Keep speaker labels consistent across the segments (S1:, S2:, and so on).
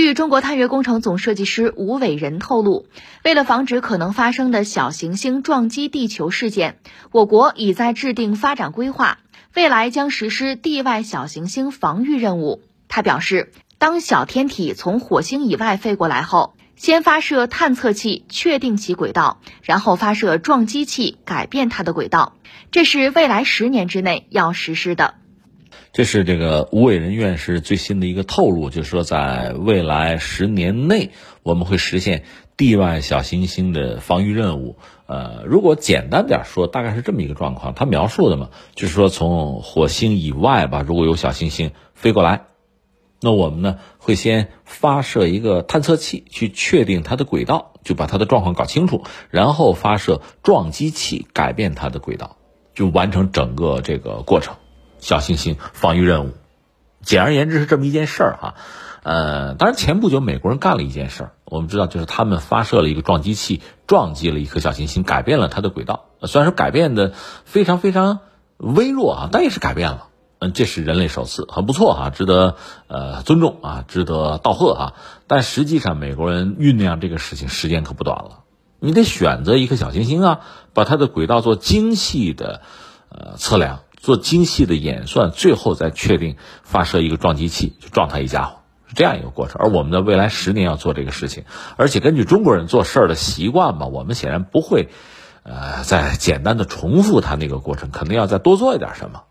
S1: 据中国探月工程总设计师吴伟仁透露，为了防止可能发生的小行星撞击地球事件，我国已在制定发展规划，未来将实施地外小行星防御任务。他表示，当小天体从火星以外飞过来后，先发射探测器确定其轨道，然后发射撞击器改变它的轨道，这是未来十年之内要实施的。
S2: 这是这个吴伟仁院士最新的一个透露，就是说，在未来十年内，我们会实现地外小行星的防御任务。呃，如果简单点说，大概是这么一个状况。他描述的嘛，就是说从火星以外吧，如果有小行星飞过来，那我们呢会先发射一个探测器去确定它的轨道，就把它的状况搞清楚，然后发射撞击器改变它的轨道，就完成整个这个过程。小行星防御任务，简而言之是这么一件事儿哈。呃，当然前不久美国人干了一件事儿，我们知道就是他们发射了一个撞击器，撞击了一颗小行星，改变了它的轨道。虽然说改变的非常非常微弱啊，但也是改变了。嗯，这是人类首次，很不错哈，值得呃尊重啊，值得道贺哈。但实际上美国人酝酿这个事情时间可不短了，你得选择一颗小行星啊，把它的轨道做精细的呃测量。做精细的演算，最后再确定发射一个撞击器，就撞他一家伙，是这样一个过程。而我们的未来十年要做这个事情，而且根据中国人做事儿的习惯吧，我们显然不会，呃，再简单的重复他那个过程，肯定要再多做一点什么。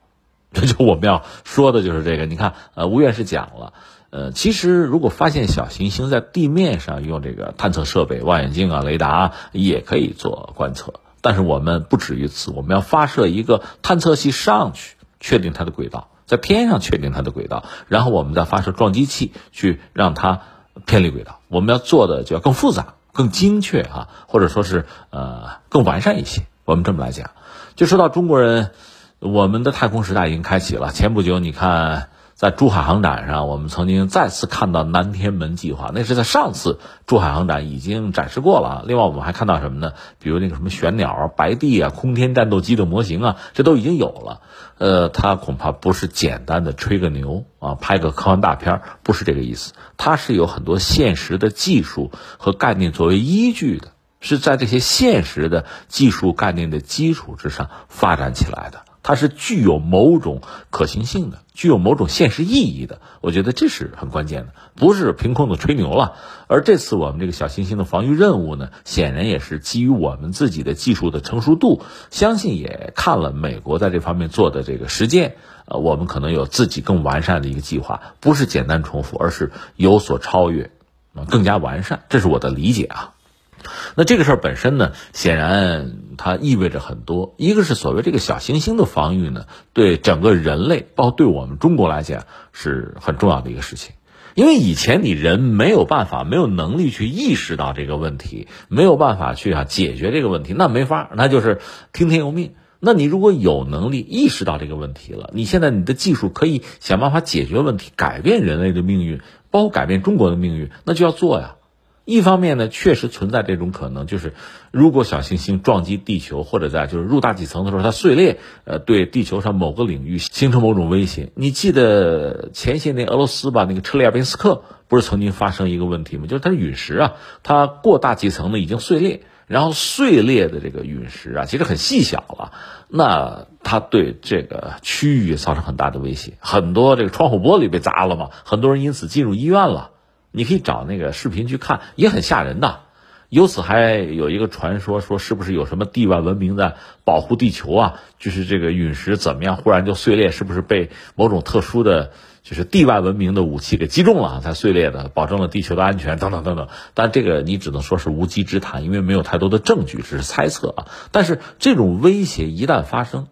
S2: 这就我们要说的就是这个。你看，呃，吴院士讲了，呃，其实如果发现小行星在地面上，用这个探测设备、望远镜啊、雷达也可以做观测。但是我们不止于此，我们要发射一个探测器上去，确定它的轨道，在天上确定它的轨道，然后我们再发射撞击器去让它偏离轨道。我们要做的就要更复杂、更精确啊，或者说是呃更完善一些。我们这么来讲，就说到中国人，我们的太空时代已经开启了。前不久你看。在珠海航展上，我们曾经再次看到南天门计划，那是在上次珠海航展已经展示过了啊。另外，我们还看到什么呢？比如那个什么玄鸟啊、白帝啊、空天战斗机的模型啊，这都已经有了。呃，它恐怕不是简单的吹个牛啊、拍个科幻大片，不是这个意思。它是有很多现实的技术和概念作为依据的，是在这些现实的技术概念的基础之上发展起来的。它是具有某种可行性的，具有某种现实意义的。我觉得这是很关键的，不是凭空的吹牛了。而这次我们这个小行星的防御任务呢，显然也是基于我们自己的技术的成熟度，相信也看了美国在这方面做的这个实践。呃，我们可能有自己更完善的一个计划，不是简单重复，而是有所超越，更加完善。这是我的理解啊。那这个事儿本身呢，显然它意味着很多。一个是所谓这个小行星的防御呢，对整个人类，包括对我们中国来讲，是很重要的一个事情。因为以前你人没有办法、没有能力去意识到这个问题，没有办法去啊解决这个问题，那没法，那就是听天由命。那你如果有能力意识到这个问题了，你现在你的技术可以想办法解决问题，改变人类的命运，包括改变中国的命运，那就要做呀。一方面呢，确实存在这种可能，就是如果小行星撞击地球，或者在就是入大气层的时候它碎裂，呃，对地球上某个领域形成某种威胁。你记得前些年俄罗斯吧，那个车里亚宾斯克不是曾经发生一个问题吗？就是它陨石啊，它过大气层呢已经碎裂，然后碎裂的这个陨石啊，其实很细小了，那它对这个区域造成很大的威胁，很多这个窗户玻璃被砸了嘛，很多人因此进入医院了。你可以找那个视频去看，也很吓人的。由此还有一个传说，说是不是有什么地外文明在保护地球啊？就是这个陨石怎么样，忽然就碎裂，是不是被某种特殊的，就是地外文明的武器给击中了才碎裂的，保证了地球的安全等等等等。但这个你只能说是无稽之谈，因为没有太多的证据，只是猜测啊。但是这种威胁一旦发生，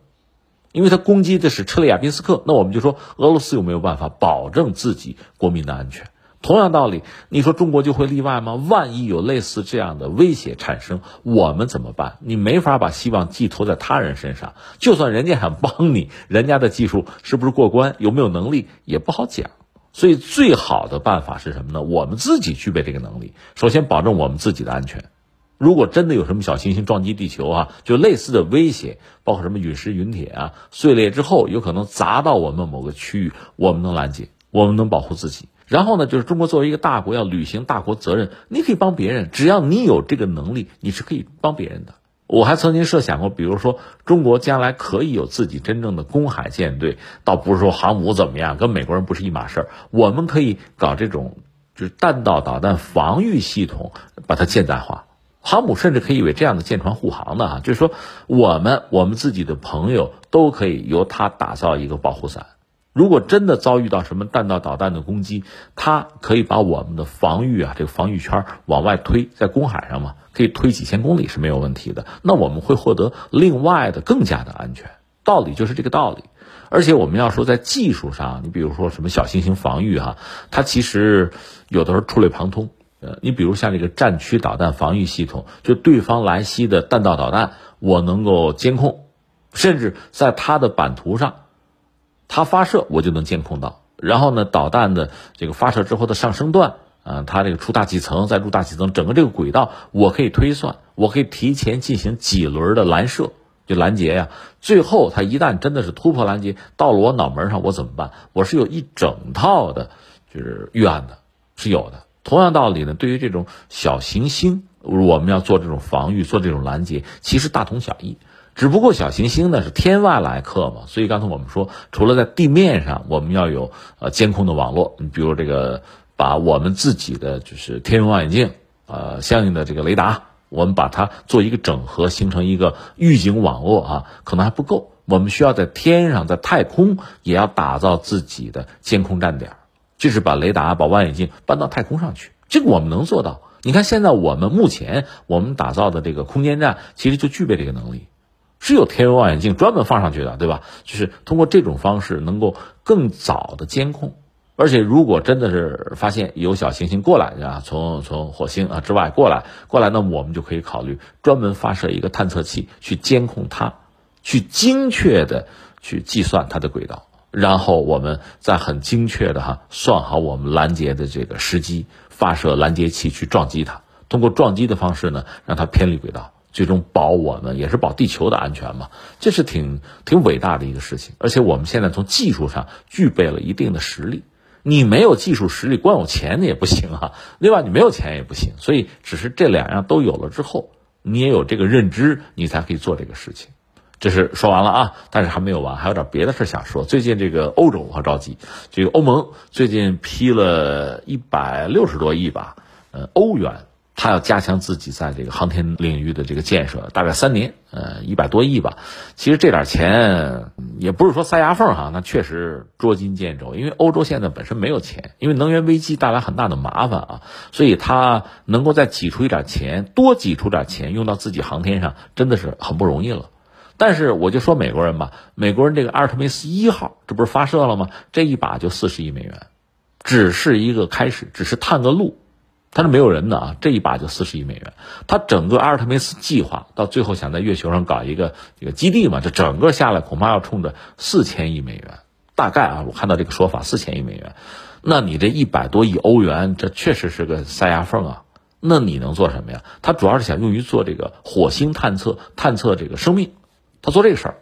S2: 因为它攻击的是车里亚宾斯克，那我们就说俄罗斯有没有办法保证自己国民的安全？同样道理，你说中国就会例外吗？万一有类似这样的威胁产生，我们怎么办？你没法把希望寄托在他人身上。就算人家想帮你，人家的技术是不是过关，有没有能力也不好讲。所以，最好的办法是什么呢？我们自己具备这个能力，首先保证我们自己的安全。如果真的有什么小行星撞击地球啊，就类似的威胁，包括什么陨石、陨铁啊，碎裂之后有可能砸到我们某个区域，我们能拦截，我们能保护自己。然后呢，就是中国作为一个大国要履行大国责任，你可以帮别人，只要你有这个能力，你是可以帮别人的。我还曾经设想过，比如说中国将来可以有自己真正的公海舰队，倒不是说航母怎么样，跟美国人不是一码事儿。我们可以搞这种就是弹道导弹防御系统，把它现代化。航母甚至可以为这样的舰船护航的啊，就是说我们我们自己的朋友都可以由它打造一个保护伞。如果真的遭遇到什么弹道导弹的攻击，它可以把我们的防御啊，这个防御圈往外推，在公海上嘛，可以推几千公里是没有问题的。那我们会获得另外的更加的安全，道理就是这个道理。而且我们要说在技术上，你比如说什么小行星防御哈，它其实有的时候触类旁通。呃，你比如像这个战区导弹防御系统，就对方来袭的弹道导弹，我能够监控，甚至在它的版图上。它发射我就能监控到，然后呢，导弹的这个发射之后的上升段，啊，它这个出大气层再入大气层，整个这个轨道我可以推算，我可以提前进行几轮的拦射，就拦截呀。最后它一旦真的是突破拦截到了我脑门上，我怎么办？我是有一整套的，就是预案的，是有的。同样道理呢，对于这种小行星，我们要做这种防御，做这种拦截，其实大同小异。只不过小行星呢是天外来客嘛，所以刚才我们说，除了在地面上我们要有呃监控的网络，你比如这个把我们自己的就是天文望远镜，呃相应的这个雷达，我们把它做一个整合，形成一个预警网络啊，可能还不够，我们需要在天上，在太空也要打造自己的监控站点，就是把雷达、把望远镜搬到太空上去，这个我们能做到。你看现在我们目前我们打造的这个空间站，其实就具备这个能力。是有天文望远镜专门放上去的，对吧？就是通过这种方式能够更早的监控，而且如果真的是发现有小行星过来啊，从从火星啊之外过来过来，那么我们就可以考虑专门发射一个探测器去监控它，去精确的去计算它的轨道，然后我们再很精确的哈算好我们拦截的这个时机，发射拦截器去撞击它，通过撞击的方式呢，让它偏离轨道。最终保我们也是保地球的安全嘛，这是挺挺伟大的一个事情。而且我们现在从技术上具备了一定的实力，你没有技术实力，光有钱也不行啊。另外，你没有钱也不行。所以，只是这两样都有了之后，你也有这个认知，你才可以做这个事情。这是说完了啊，但是还没有完，还有点别的事想说。最近这个欧洲好着急，这个欧盟最近批了一百六十多亿吧，呃，欧元。他要加强自己在这个航天领域的这个建设，大概三年，呃，一百多亿吧。其实这点钱也不是说塞牙缝哈，那确实捉襟见肘。因为欧洲现在本身没有钱，因为能源危机带来很大的麻烦啊，所以他能够再挤出一点钱，多挤出点钱用到自己航天上，真的是很不容易了。但是我就说美国人吧，美国人这个阿尔特梅斯一号这不是发射了吗？这一把就四十亿美元，只是一个开始，只是探个路。他是没有人的啊，这一把就四十亿美元。他整个阿尔特梅斯计划到最后想在月球上搞一个这个基地嘛，这整个下来恐怕要冲着四千亿美元，大概啊，我看到这个说法四千亿美元。那你这一百多亿欧元，这确实是个塞牙缝啊。那你能做什么呀？他主要是想用于做这个火星探测，探测这个生命。他做这个事儿，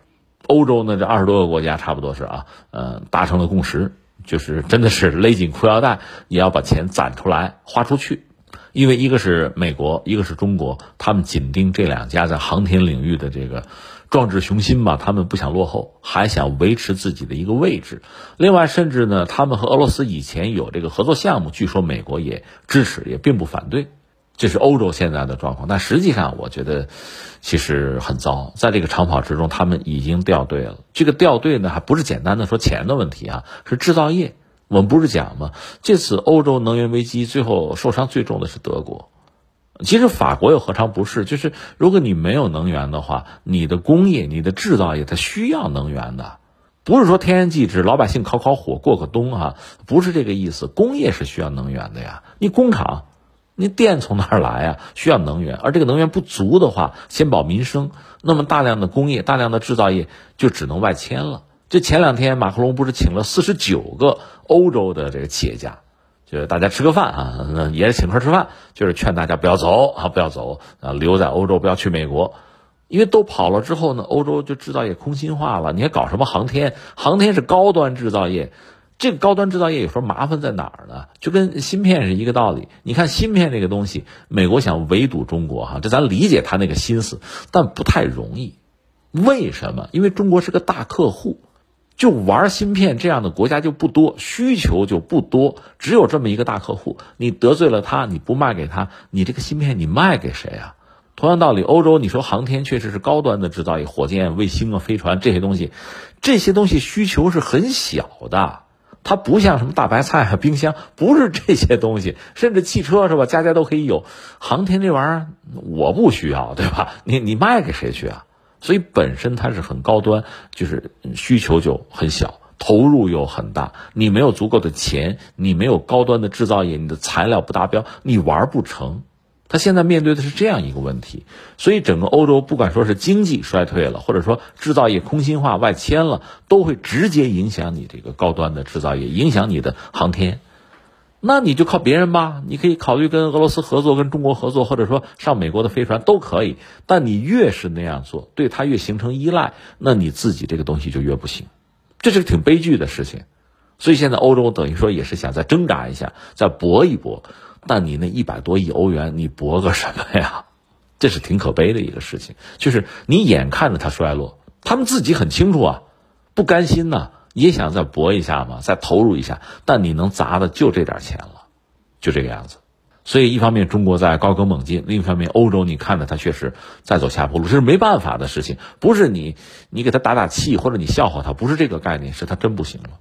S2: 欧洲呢这二十多个国家差不多是啊，呃，达成了共识。就是真的是勒紧裤腰带，也要把钱攒出来花出去，因为一个是美国，一个是中国，他们紧盯这两家在航天领域的这个壮志雄心吧，他们不想落后，还想维持自己的一个位置。另外，甚至呢，他们和俄罗斯以前有这个合作项目，据说美国也支持，也并不反对。这是欧洲现在的状况，但实际上我觉得其实很糟。在这个长跑之中，他们已经掉队了。这个掉队呢，还不是简单的说钱的问题啊，是制造业。我们不是讲吗？这次欧洲能源危机最后受伤最重的是德国。其实法国又何尝不是？就是如果你没有能源的话，你的工业、你的制造业它需要能源的，不是说天然气只老百姓烤烤火过个冬啊，不是这个意思。工业是需要能源的呀，你工厂。你电从哪儿来呀？需要能源，而这个能源不足的话，先保民生，那么大量的工业、大量的制造业就只能外迁了。这前两天马克龙不是请了四十九个欧洲的这个企业家，就是大家吃个饭啊，也是请客吃饭，就是劝大家不要走啊，不要走啊，留在欧洲，不要去美国，因为都跑了之后呢，欧洲就制造业空心化了。你还搞什么航天？航天是高端制造业。这个高端制造业有时候麻烦在哪儿呢？就跟芯片是一个道理。你看芯片这个东西，美国想围堵中国哈，这咱理解他那个心思，但不太容易。为什么？因为中国是个大客户，就玩芯片这样的国家就不多，需求就不多，只有这么一个大客户。你得罪了他，你不卖给他，你这个芯片你卖给谁啊？同样道理，欧洲你说航天确实是高端的制造业，火箭、卫星啊、飞船这些东西，这些东西需求是很小的。它不像什么大白菜啊、冰箱，不是这些东西，甚至汽车是吧？家家都可以有。航天这玩意儿我不需要，对吧？你你卖给谁去啊？所以本身它是很高端，就是需求就很小，投入又很大。你没有足够的钱，你没有高端的制造业，你的材料不达标，你玩不成。他现在面对的是这样一个问题，所以整个欧洲不管说是经济衰退了，或者说制造业空心化、外迁了，都会直接影响你这个高端的制造业，影响你的航天。那你就靠别人吧，你可以考虑跟俄罗斯合作、跟中国合作，或者说上美国的飞船都可以。但你越是那样做，对他越形成依赖，那你自己这个东西就越不行，这是挺悲剧的事情。所以现在欧洲等于说也是想再挣扎一下，再搏一搏。但你那一百多亿欧元，你搏个什么呀？这是挺可悲的一个事情。就是你眼看着它衰落，他们自己很清楚啊，不甘心呐，也想再搏一下嘛，再投入一下。但你能砸的就这点钱了，就这个样子。所以一方面中国在高歌猛进，另一方面欧洲你看着它确实在走下坡路，这是没办法的事情。不是你你给他打打气或者你笑话他，不是这个概念，是他真不行了，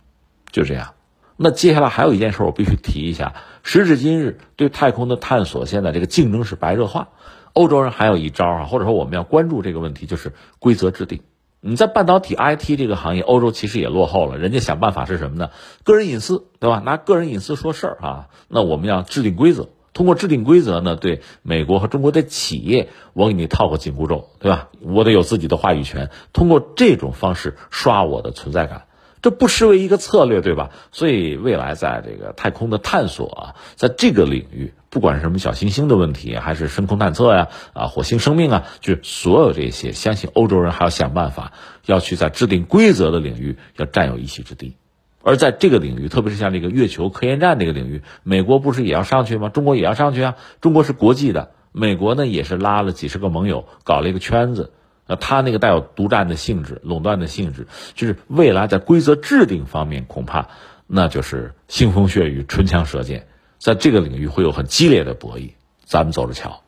S2: 就这样。那接下来还有一件事，我必须提一下。时至今日，对太空的探索，现在这个竞争是白热化。欧洲人还有一招啊，或者说我们要关注这个问题，就是规则制定。你在半导体 IT 这个行业，欧洲其实也落后了。人家想办法是什么呢？个人隐私，对吧？拿个人隐私说事儿啊。那我们要制定规则，通过制定规则呢，对美国和中国的企业，我给你套个紧箍咒，对吧？我得有自己的话语权，通过这种方式刷我的存在感。这不失为一个策略，对吧？所以未来在这个太空的探索啊，在这个领域，不管是什么小行星的问题，还是深空探测呀，啊，火星生命啊，就所有这些，相信欧洲人还要想办法，要去在制定规则的领域要占有一席之地。而在这个领域，特别是像这个月球科研站这个领域，美国不是也要上去吗？中国也要上去啊！中国是国际的，美国呢也是拉了几十个盟友，搞了一个圈子。那他那个带有独占的性质、垄断的性质，就是未来在规则制定方面，恐怕那就是腥风血雨、唇枪舌剑，在这个领域会有很激烈的博弈，咱们走着瞧。